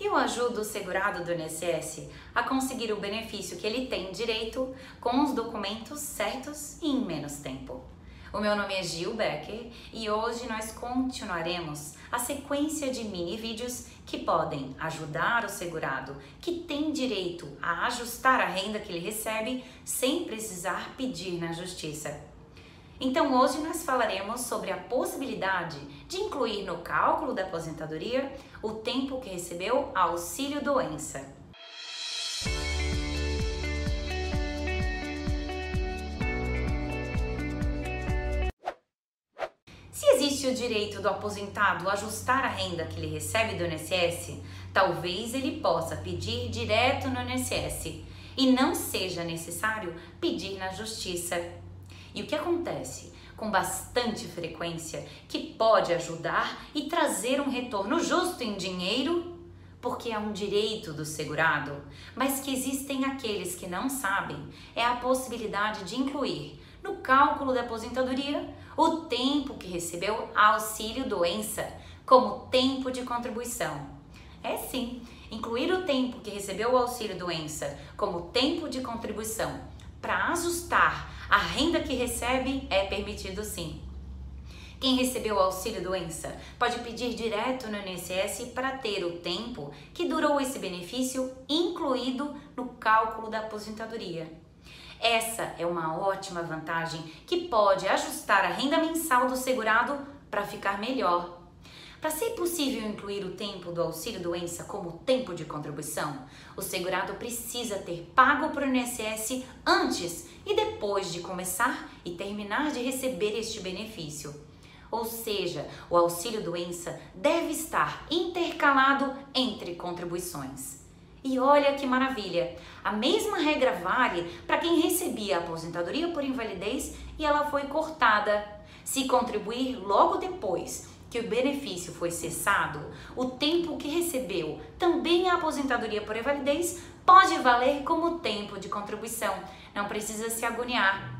Eu ajudo o segurado do INSS a conseguir o benefício que ele tem direito com os documentos certos e em menos tempo. O meu nome é Gil Becker e hoje nós continuaremos a sequência de mini vídeos que podem ajudar o segurado que tem direito a ajustar a renda que ele recebe sem precisar pedir na justiça. Então hoje nós falaremos sobre a possibilidade de incluir no cálculo da aposentadoria o tempo que recebeu auxílio doença. existe o direito do aposentado ajustar a renda que ele recebe do INSS, talvez ele possa pedir direto no INSS e não seja necessário pedir na justiça. E o que acontece? Com bastante frequência, que pode ajudar e trazer um retorno justo em dinheiro, porque é um direito do segurado, mas que existem aqueles que não sabem, é a possibilidade de incluir no cálculo da aposentadoria o tempo que recebeu auxílio doença como tempo de contribuição. É sim, incluir o tempo que recebeu o auxílio doença como tempo de contribuição para ajustar a renda que recebe é permitido sim. Quem recebeu o auxílio doença pode pedir direto no INSS para ter o tempo que durou esse benefício incluído no cálculo da aposentadoria. Essa é uma ótima vantagem que pode ajustar a renda mensal do segurado para ficar melhor. Para ser possível incluir o tempo do auxílio doença como tempo de contribuição, o segurado precisa ter pago para o INSS antes e depois de começar e terminar de receber este benefício. Ou seja, o auxílio doença deve estar intercalado entre contribuições. E olha que maravilha! A mesma regra vale para quem recebia a aposentadoria por invalidez e ela foi cortada. Se contribuir logo depois que o benefício foi cessado, o tempo que recebeu também a aposentadoria por invalidez pode valer como tempo de contribuição. Não precisa se agoniar.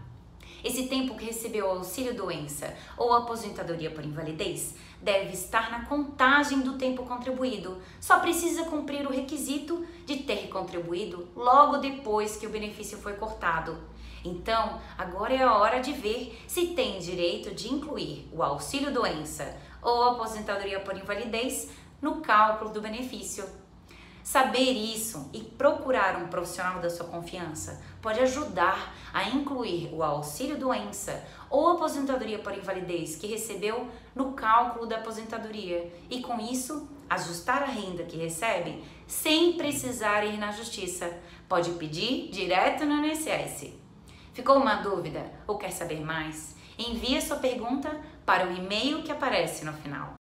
Esse tempo que recebeu auxílio doença ou aposentadoria por invalidez deve estar na contagem do tempo contribuído. Só precisa cumprir o requisito de ter contribuído logo depois que o benefício foi cortado. Então, agora é a hora de ver se tem direito de incluir o auxílio doença ou aposentadoria por invalidez no cálculo do benefício. Saber isso e procurar um profissional da sua confiança pode ajudar a incluir o auxílio doença ou aposentadoria por invalidez que recebeu no cálculo da aposentadoria e com isso ajustar a renda que recebe sem precisar ir na justiça. Pode pedir direto no INSS. Ficou uma dúvida ou quer saber mais? Envie sua pergunta para o e-mail que aparece no final.